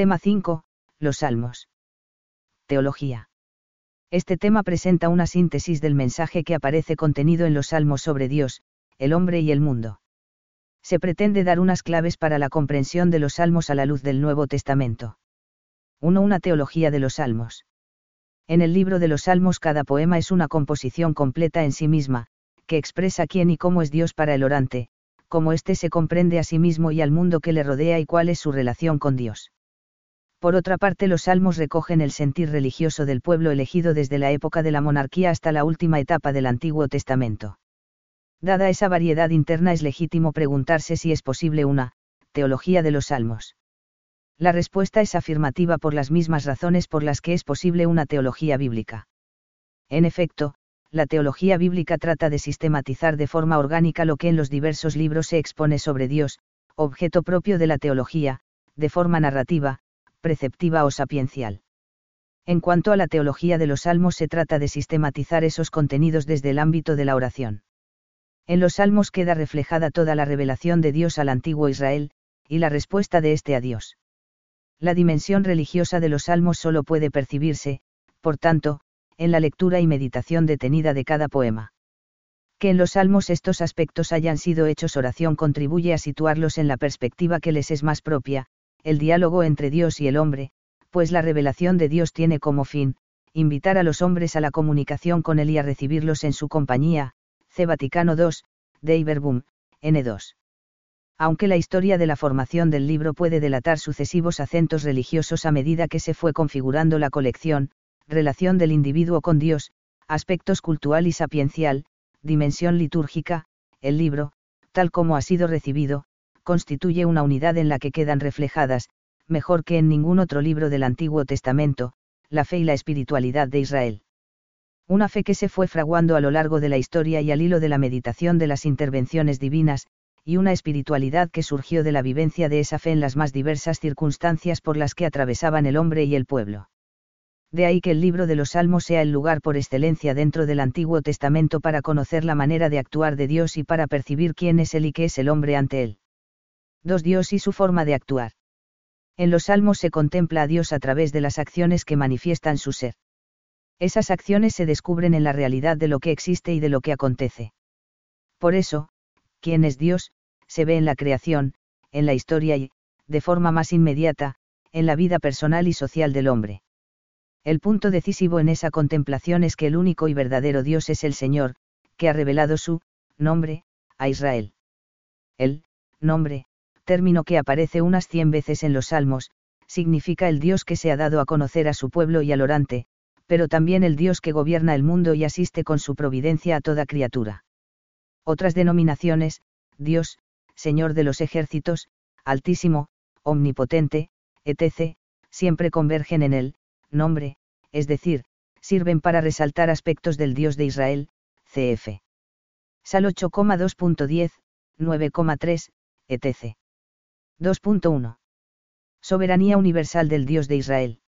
Tema 5. Los Salmos. Teología. Este tema presenta una síntesis del mensaje que aparece contenido en los Salmos sobre Dios, el hombre y el mundo. Se pretende dar unas claves para la comprensión de los Salmos a la luz del Nuevo Testamento. 1. Una teología de los Salmos. En el libro de los Salmos cada poema es una composición completa en sí misma, que expresa quién y cómo es Dios para el orante, cómo éste se comprende a sí mismo y al mundo que le rodea y cuál es su relación con Dios. Por otra parte, los salmos recogen el sentir religioso del pueblo elegido desde la época de la monarquía hasta la última etapa del Antiguo Testamento. Dada esa variedad interna es legítimo preguntarse si es posible una teología de los salmos. La respuesta es afirmativa por las mismas razones por las que es posible una teología bíblica. En efecto, la teología bíblica trata de sistematizar de forma orgánica lo que en los diversos libros se expone sobre Dios, objeto propio de la teología, de forma narrativa, preceptiva o sapiencial. En cuanto a la teología de los salmos se trata de sistematizar esos contenidos desde el ámbito de la oración. En los salmos queda reflejada toda la revelación de Dios al antiguo Israel, y la respuesta de éste a Dios. La dimensión religiosa de los salmos solo puede percibirse, por tanto, en la lectura y meditación detenida de cada poema. Que en los salmos estos aspectos hayan sido hechos oración contribuye a situarlos en la perspectiva que les es más propia, el diálogo entre Dios y el hombre, pues la revelación de Dios tiene como fin, invitar a los hombres a la comunicación con Él y a recibirlos en su compañía, C. Vaticano II, de Iberbum, N2. Aunque la historia de la formación del libro puede delatar sucesivos acentos religiosos a medida que se fue configurando la colección, relación del individuo con Dios, aspectos cultural y sapiencial, dimensión litúrgica, el libro, tal como ha sido recibido, constituye una unidad en la que quedan reflejadas, mejor que en ningún otro libro del Antiguo Testamento, la fe y la espiritualidad de Israel. Una fe que se fue fraguando a lo largo de la historia y al hilo de la meditación de las intervenciones divinas, y una espiritualidad que surgió de la vivencia de esa fe en las más diversas circunstancias por las que atravesaban el hombre y el pueblo. De ahí que el libro de los Salmos sea el lugar por excelencia dentro del Antiguo Testamento para conocer la manera de actuar de Dios y para percibir quién es Él y qué es el hombre ante Él. 2. Dios y su forma de actuar. En los salmos se contempla a Dios a través de las acciones que manifiestan su ser. Esas acciones se descubren en la realidad de lo que existe y de lo que acontece. Por eso, quién es Dios, se ve en la creación, en la historia y, de forma más inmediata, en la vida personal y social del hombre. El punto decisivo en esa contemplación es que el único y verdadero Dios es el Señor, que ha revelado su nombre a Israel. El nombre, término que aparece unas cien veces en los Salmos, significa el Dios que se ha dado a conocer a su pueblo y al orante, pero también el Dios que gobierna el mundo y asiste con su providencia a toda criatura. Otras denominaciones, Dios, Señor de los ejércitos, Altísimo, Omnipotente, etc., siempre convergen en el nombre, es decir, sirven para resaltar aspectos del Dios de Israel, cf. Sal 8,2.10, 9,3, etc. 2.1. Soberanía universal del Dios de Israel.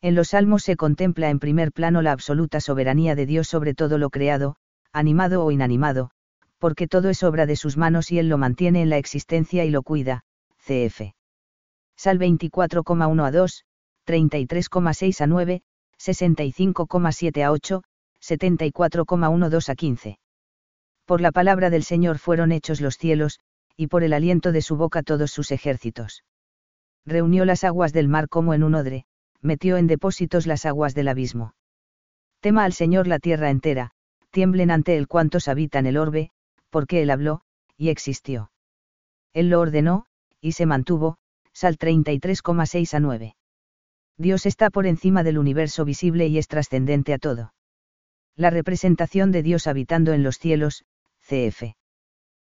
En los Salmos se contempla en primer plano la absoluta soberanía de Dios sobre todo lo creado, animado o inanimado, porque todo es obra de sus manos y Él lo mantiene en la existencia y lo cuida, cf. Sal 24,1 a 2, 33,6 a 9, 65,7 a 8, 74,12 a 15. Por la palabra del Señor fueron hechos los cielos, y por el aliento de su boca todos sus ejércitos. Reunió las aguas del mar como en un odre, metió en depósitos las aguas del abismo. Tema al Señor la tierra entera, tiemblen ante él cuantos habitan el orbe, porque él habló, y existió. Él lo ordenó, y se mantuvo, Sal 33,6 a 9. Dios está por encima del universo visible y es trascendente a todo. La representación de Dios habitando en los cielos, cf.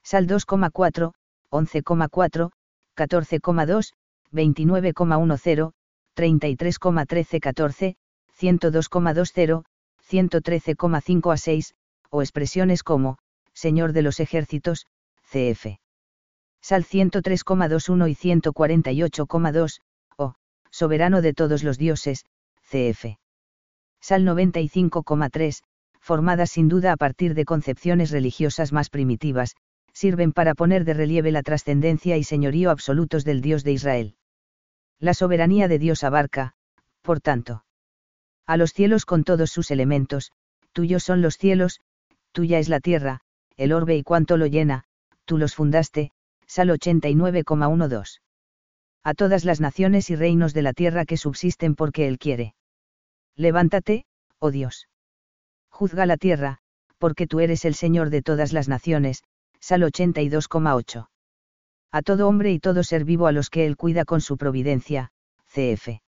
Sal 2,4, 11,4, 14,2, 29,10, 33,13 14, 102,20, 113,5 a 6, o expresiones como, Señor de los ejércitos, CF. Sal 103,21 y 148,2, o, Soberano de todos los dioses, CF. Sal 95,3, formadas sin duda a partir de concepciones religiosas más primitivas, sirven para poner de relieve la trascendencia y señorío absolutos del Dios de Israel. La soberanía de Dios abarca, por tanto, a los cielos con todos sus elementos, tuyos son los cielos, tuya es la tierra, el orbe y cuanto lo llena, tú los fundaste, Sal 89,12. A todas las naciones y reinos de la tierra que subsisten porque Él quiere. Levántate, oh Dios. Juzga la tierra, porque tú eres el Señor de todas las naciones, Sal 82,8. A todo hombre y todo ser vivo a los que Él cuida con su providencia, cf.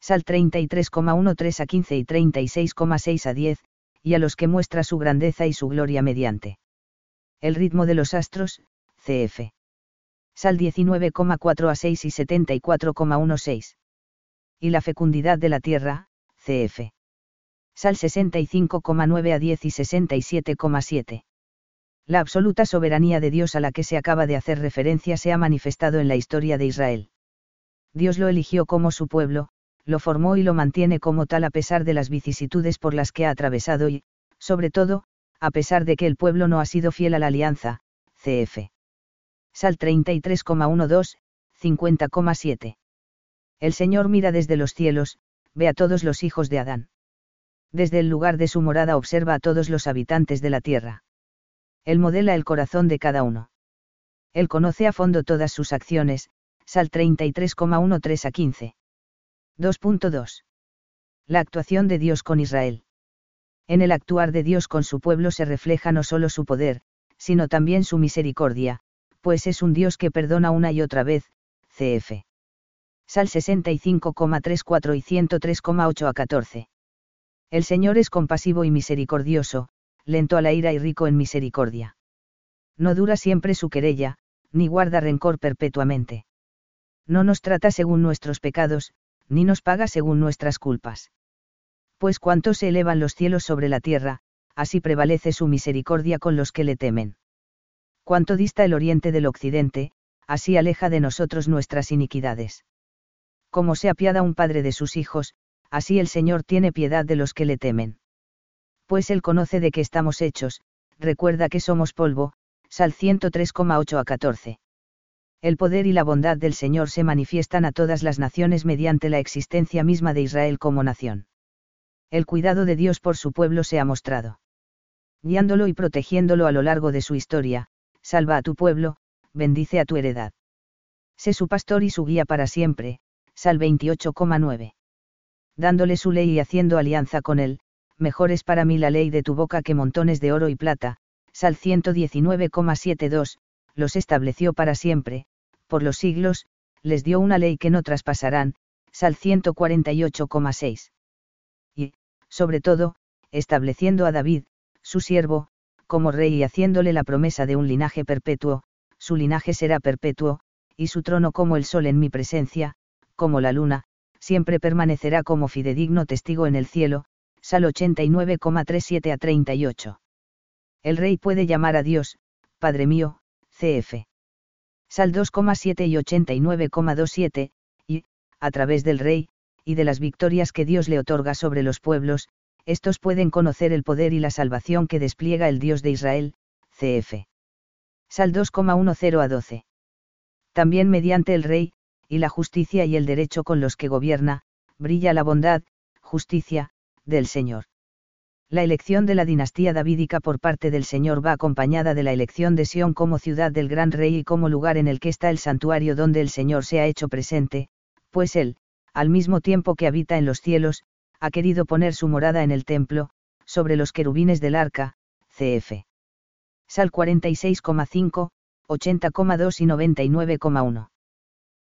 Sal 33,13 a 15 y 36,6 a 10, y a los que muestra su grandeza y su gloria mediante. El ritmo de los astros, cf. Sal 19,4 a 6 y 74,16. Y la fecundidad de la tierra, cf. Sal 65,9 a 10 y 67,7. La absoluta soberanía de Dios a la que se acaba de hacer referencia se ha manifestado en la historia de Israel. Dios lo eligió como su pueblo, lo formó y lo mantiene como tal a pesar de las vicisitudes por las que ha atravesado y, sobre todo, a pesar de que el pueblo no ha sido fiel a la alianza, cf. Sal 33,12, 50,7. El Señor mira desde los cielos, ve a todos los hijos de Adán. Desde el lugar de su morada observa a todos los habitantes de la tierra. Él modela el corazón de cada uno. Él conoce a fondo todas sus acciones, Sal 33,13 a 15. 2.2. La actuación de Dios con Israel. En el actuar de Dios con su pueblo se refleja no solo su poder, sino también su misericordia, pues es un Dios que perdona una y otra vez, cf. Sal 65,34 y 103,8 a 14. El Señor es compasivo y misericordioso, lento a la ira y rico en misericordia. No dura siempre su querella, ni guarda rencor perpetuamente. No nos trata según nuestros pecados, ni nos paga según nuestras culpas. Pues cuanto se elevan los cielos sobre la tierra, así prevalece su misericordia con los que le temen. Cuanto dista el oriente del occidente, así aleja de nosotros nuestras iniquidades. Como se apiada un padre de sus hijos, así el Señor tiene piedad de los que le temen. Pues Él conoce de qué estamos hechos, recuerda que somos polvo, Sal 103,8 a 14 el poder y la bondad del Señor se manifiestan a todas las naciones mediante la existencia misma de Israel como nación. El cuidado de Dios por su pueblo se ha mostrado. Guiándolo y protegiéndolo a lo largo de su historia, salva a tu pueblo, bendice a tu heredad. Sé su pastor y su guía para siempre, Sal 28,9. Dándole su ley y haciendo alianza con él, mejor es para mí la ley de tu boca que montones de oro y plata, Sal 119,72, los estableció para siempre, por los siglos, les dio una ley que no traspasarán, Sal 148,6. Y, sobre todo, estableciendo a David, su siervo, como rey y haciéndole la promesa de un linaje perpetuo, su linaje será perpetuo, y su trono como el sol en mi presencia, como la luna, siempre permanecerá como fidedigno testigo en el cielo, Sal 89,37 a 38. El rey puede llamar a Dios, Padre mío, cf. Sal 2,7 y 89,27, y, a través del rey, y de las victorias que Dios le otorga sobre los pueblos, estos pueden conocer el poder y la salvación que despliega el Dios de Israel, cf. Sal 2,10 a 12. También mediante el rey, y la justicia y el derecho con los que gobierna, brilla la bondad, justicia, del Señor. La elección de la dinastía davídica por parte del Señor va acompañada de la elección de Sión como ciudad del gran rey y como lugar en el que está el santuario donde el Señor se ha hecho presente, pues él, al mismo tiempo que habita en los cielos, ha querido poner su morada en el templo, sobre los querubines del arca, cf. Sal 46,5, 80,2 y 99,1.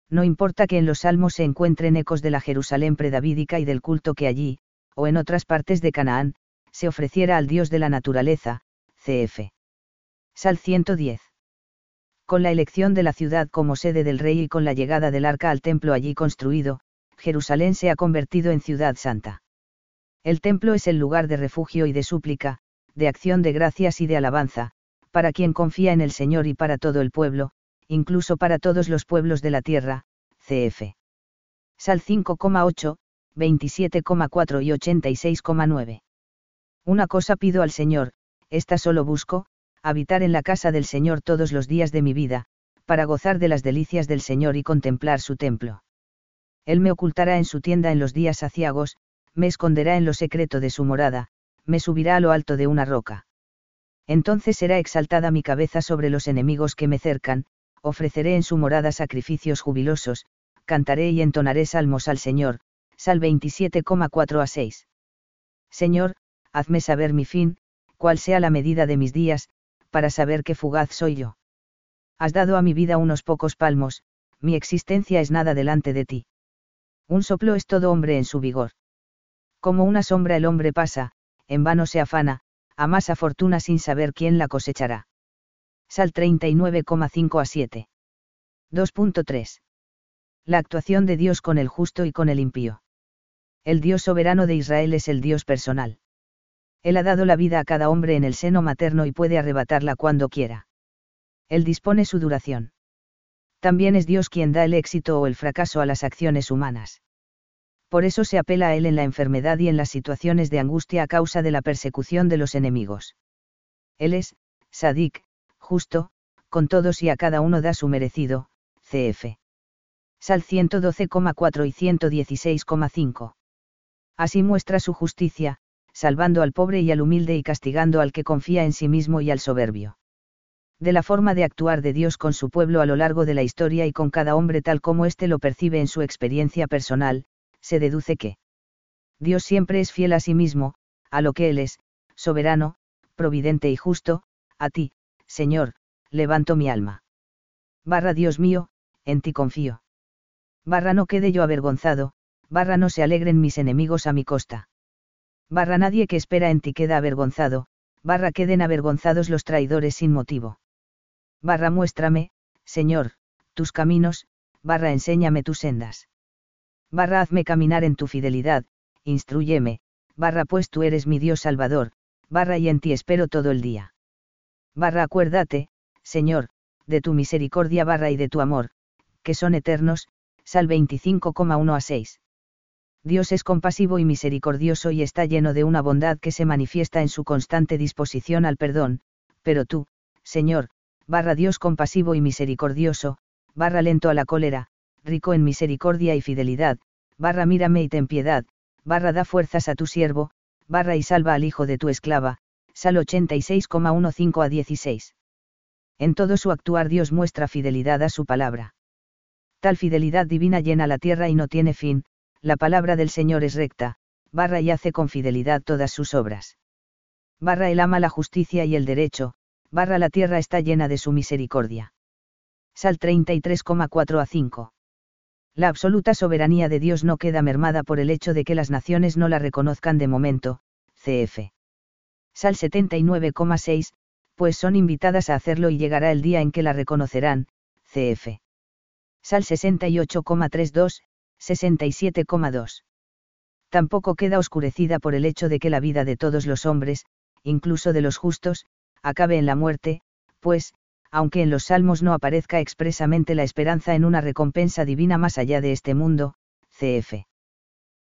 No importa que en los salmos se encuentren ecos de la Jerusalén predavídica y del culto que allí, o en otras partes de Canaán, se ofreciera al Dios de la naturaleza, cf. Sal 110. Con la elección de la ciudad como sede del rey y con la llegada del arca al templo allí construido, Jerusalén se ha convertido en ciudad santa. El templo es el lugar de refugio y de súplica, de acción de gracias y de alabanza, para quien confía en el Señor y para todo el pueblo, incluso para todos los pueblos de la tierra, cf. Sal 5,8, 27,4 y 86,9. Una cosa pido al Señor, esta solo busco, habitar en la casa del Señor todos los días de mi vida, para gozar de las delicias del Señor y contemplar su templo. Él me ocultará en su tienda en los días aciagos, me esconderá en lo secreto de su morada, me subirá a lo alto de una roca. Entonces será exaltada mi cabeza sobre los enemigos que me cercan, ofreceré en su morada sacrificios jubilosos, cantaré y entonaré salmos al Señor, Sal 27,4 a 6. Señor, hazme saber mi fin, cuál sea la medida de mis días, para saber qué fugaz soy yo. Has dado a mi vida unos pocos palmos, mi existencia es nada delante de ti. Un soplo es todo hombre en su vigor. Como una sombra el hombre pasa, en vano se afana, amasa fortuna sin saber quién la cosechará. Sal 39,5 a 7. 2.3. La actuación de Dios con el justo y con el impío. El Dios soberano de Israel es el Dios personal. Él ha dado la vida a cada hombre en el seno materno y puede arrebatarla cuando quiera. Él dispone su duración. También es Dios quien da el éxito o el fracaso a las acciones humanas. Por eso se apela a Él en la enfermedad y en las situaciones de angustia a causa de la persecución de los enemigos. Él es, Sadik, justo, con todos y a cada uno da su merecido, cf. Sal 112,4 y 116,5. Así muestra su justicia, salvando al pobre y al humilde y castigando al que confía en sí mismo y al soberbio. De la forma de actuar de Dios con su pueblo a lo largo de la historia y con cada hombre tal como éste lo percibe en su experiencia personal, se deduce que Dios siempre es fiel a sí mismo, a lo que Él es, soberano, providente y justo, a ti, Señor, levanto mi alma. Barra Dios mío, en ti confío. Barra no quede yo avergonzado, barra no se alegren mis enemigos a mi costa. Barra nadie que espera en ti queda avergonzado, barra queden avergonzados los traidores sin motivo. Barra muéstrame, Señor, tus caminos, barra enséñame tus sendas. Barra hazme caminar en tu fidelidad, instruyeme, barra pues tú eres mi Dios Salvador, barra y en ti espero todo el día barra acuérdate, Señor, de tu misericordia barra y de tu amor, que son eternos, Sal 25,1 a 6. Dios es compasivo y misericordioso y está lleno de una bondad que se manifiesta en su constante disposición al perdón, pero tú, Señor, barra Dios compasivo y misericordioso, barra lento a la cólera, rico en misericordia y fidelidad, barra mírame y ten piedad, barra da fuerzas a tu siervo, barra y salva al hijo de tu esclava, Sal 86,15 a 16. En todo su actuar Dios muestra fidelidad a su palabra. Tal fidelidad divina llena la tierra y no tiene fin, la palabra del Señor es recta, barra y hace con fidelidad todas sus obras. Barra él ama la justicia y el derecho, barra la tierra está llena de su misericordia. Sal 33,4 a 5. La absoluta soberanía de Dios no queda mermada por el hecho de que las naciones no la reconozcan de momento, cf. Sal 79,6, pues son invitadas a hacerlo y llegará el día en que la reconocerán, cf. Sal 68,32, 67,2. Tampoco queda oscurecida por el hecho de que la vida de todos los hombres, incluso de los justos, acabe en la muerte, pues, aunque en los salmos no aparezca expresamente la esperanza en una recompensa divina más allá de este mundo, cf.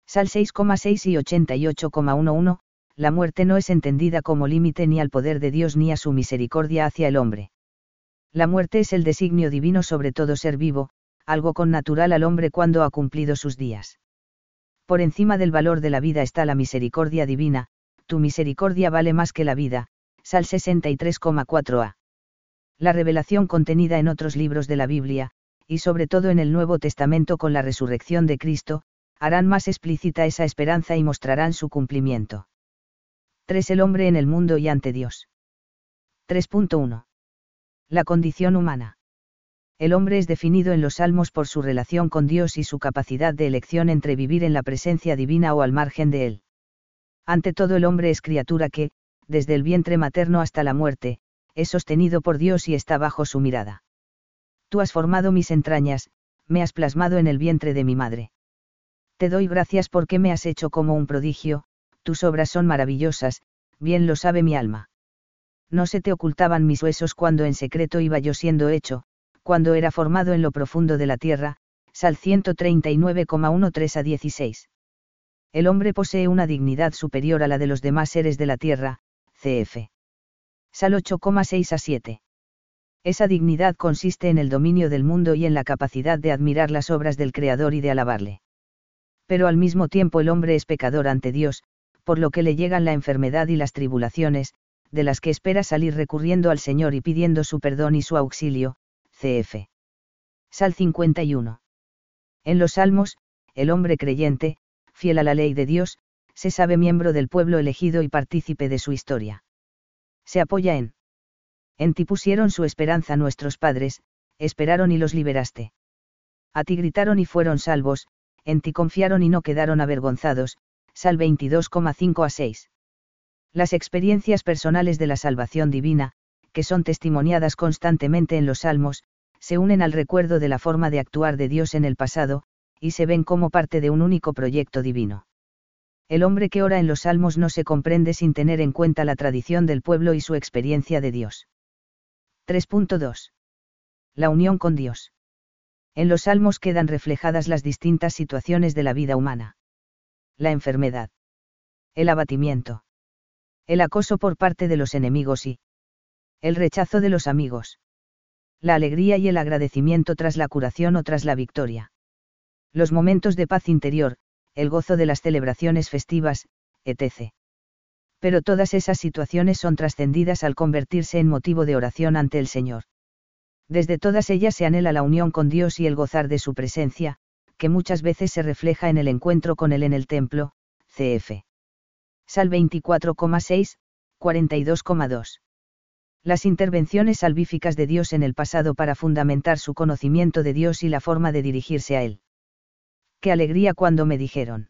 Sal 6,6 y 88,11, la muerte no es entendida como límite ni al poder de Dios ni a su misericordia hacia el hombre. La muerte es el designio divino sobre todo ser vivo, algo con natural al hombre cuando ha cumplido sus días. Por encima del valor de la vida está la misericordia divina, tu misericordia vale más que la vida, Sal 63,4a. La revelación contenida en otros libros de la Biblia, y sobre todo en el Nuevo Testamento con la resurrección de Cristo, harán más explícita esa esperanza y mostrarán su cumplimiento. 3. El hombre en el mundo y ante Dios. 3.1. La condición humana. El hombre es definido en los salmos por su relación con Dios y su capacidad de elección entre vivir en la presencia divina o al margen de él. Ante todo el hombre es criatura que, desde el vientre materno hasta la muerte, es sostenido por Dios y está bajo su mirada. Tú has formado mis entrañas, me has plasmado en el vientre de mi madre. Te doy gracias porque me has hecho como un prodigio, tus obras son maravillosas, bien lo sabe mi alma. No se te ocultaban mis huesos cuando en secreto iba yo siendo hecho, cuando era formado en lo profundo de la tierra, Sal 139,13 a 16. El hombre posee una dignidad superior a la de los demás seres de la tierra, cf. Sal 8,6 a 7. Esa dignidad consiste en el dominio del mundo y en la capacidad de admirar las obras del Creador y de alabarle. Pero al mismo tiempo el hombre es pecador ante Dios, por lo que le llegan la enfermedad y las tribulaciones, de las que espera salir recurriendo al Señor y pidiendo su perdón y su auxilio, cf. Sal 51. En los Salmos, el hombre creyente, fiel a la ley de Dios, se sabe miembro del pueblo elegido y partícipe de su historia. Se apoya en. En ti pusieron su esperanza nuestros padres, esperaron y los liberaste. A ti gritaron y fueron salvos, en ti confiaron y no quedaron avergonzados, Sal 22,5 a 6. Las experiencias personales de la salvación divina, que son testimoniadas constantemente en los salmos, se unen al recuerdo de la forma de actuar de Dios en el pasado, y se ven como parte de un único proyecto divino. El hombre que ora en los salmos no se comprende sin tener en cuenta la tradición del pueblo y su experiencia de Dios. 3.2. La unión con Dios. En los salmos quedan reflejadas las distintas situaciones de la vida humana. La enfermedad. El abatimiento. El acoso por parte de los enemigos y el rechazo de los amigos. La alegría y el agradecimiento tras la curación o tras la victoria. Los momentos de paz interior, el gozo de las celebraciones festivas, etc. Pero todas esas situaciones son trascendidas al convertirse en motivo de oración ante el Señor. Desde todas ellas se anhela la unión con Dios y el gozar de su presencia, que muchas veces se refleja en el encuentro con Él en el templo, cf. Sal 24,6, 42,2. Las intervenciones salvíficas de Dios en el pasado para fundamentar su conocimiento de Dios y la forma de dirigirse a Él qué alegría cuando me dijeron.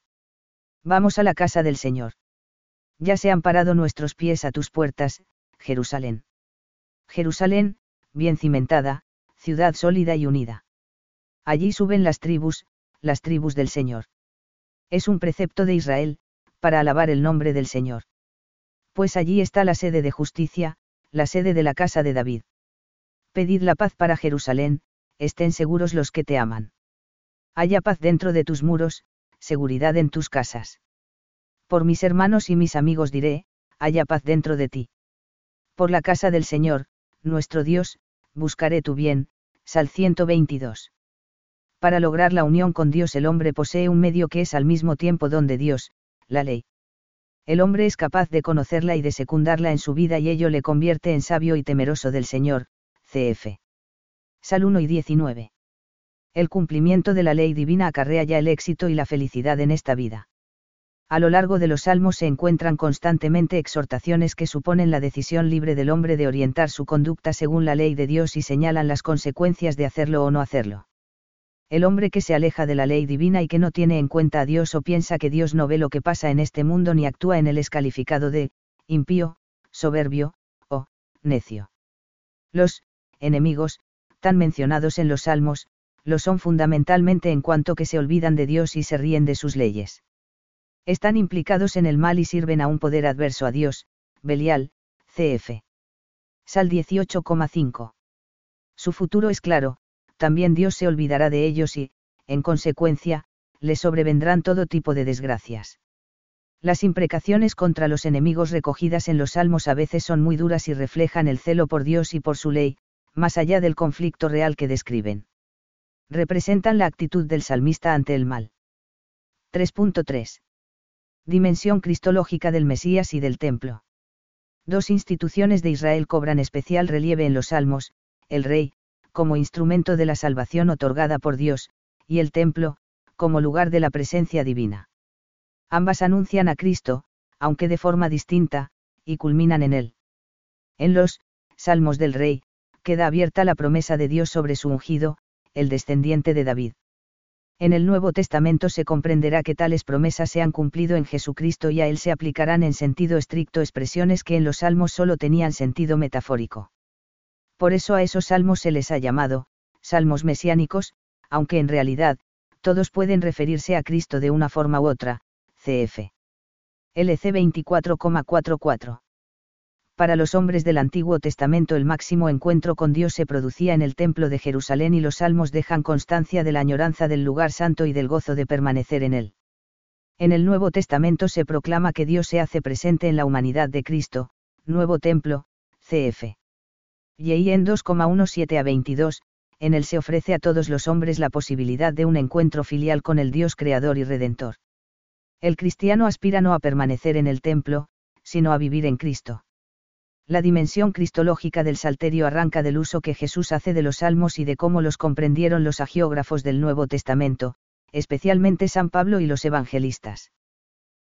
Vamos a la casa del Señor. Ya se han parado nuestros pies a tus puertas, Jerusalén. Jerusalén, bien cimentada, ciudad sólida y unida. Allí suben las tribus, las tribus del Señor. Es un precepto de Israel, para alabar el nombre del Señor. Pues allí está la sede de justicia, la sede de la casa de David. Pedid la paz para Jerusalén, estén seguros los que te aman. Haya paz dentro de tus muros, seguridad en tus casas. Por mis hermanos y mis amigos diré, haya paz dentro de ti. Por la casa del Señor, nuestro Dios, buscaré tu bien, Sal 122. Para lograr la unión con Dios el hombre posee un medio que es al mismo tiempo don de Dios, la ley. El hombre es capaz de conocerla y de secundarla en su vida y ello le convierte en sabio y temeroso del Señor, cf. Sal 1 y 19 el cumplimiento de la ley divina acarrea ya el éxito y la felicidad en esta vida. A lo largo de los salmos se encuentran constantemente exhortaciones que suponen la decisión libre del hombre de orientar su conducta según la ley de Dios y señalan las consecuencias de hacerlo o no hacerlo. El hombre que se aleja de la ley divina y que no tiene en cuenta a Dios o piensa que Dios no ve lo que pasa en este mundo ni actúa en él es calificado de, impío, soberbio, o, necio. Los, enemigos, tan mencionados en los salmos, lo son fundamentalmente en cuanto que se olvidan de Dios y se ríen de sus leyes. Están implicados en el mal y sirven a un poder adverso a Dios, Belial, cf. Sal 18,5. Su futuro es claro, también Dios se olvidará de ellos y, en consecuencia, le sobrevendrán todo tipo de desgracias. Las imprecaciones contra los enemigos recogidas en los salmos a veces son muy duras y reflejan el celo por Dios y por su ley, más allá del conflicto real que describen representan la actitud del salmista ante el mal. 3.3. Dimensión cristológica del Mesías y del Templo. Dos instituciones de Israel cobran especial relieve en los salmos, el rey, como instrumento de la salvación otorgada por Dios, y el templo, como lugar de la presencia divina. Ambas anuncian a Cristo, aunque de forma distinta, y culminan en él. En los Salmos del Rey, queda abierta la promesa de Dios sobre su ungido, el descendiente de David. En el Nuevo Testamento se comprenderá que tales promesas se han cumplido en Jesucristo y a él se aplicarán en sentido estricto expresiones que en los salmos solo tenían sentido metafórico. Por eso a esos salmos se les ha llamado, salmos mesiánicos, aunque en realidad, todos pueden referirse a Cristo de una forma u otra, cf. LC 24,44 para los hombres del Antiguo Testamento el máximo encuentro con Dios se producía en el Templo de Jerusalén y los salmos dejan constancia de la añoranza del lugar santo y del gozo de permanecer en él. En el Nuevo Testamento se proclama que Dios se hace presente en la humanidad de Cristo, Nuevo Templo, cf. Y en 2,17 a 22, en él se ofrece a todos los hombres la posibilidad de un encuentro filial con el Dios creador y redentor. El cristiano aspira no a permanecer en el templo, sino a vivir en Cristo. La dimensión cristológica del salterio arranca del uso que Jesús hace de los salmos y de cómo los comprendieron los agiógrafos del Nuevo Testamento, especialmente San Pablo y los evangelistas.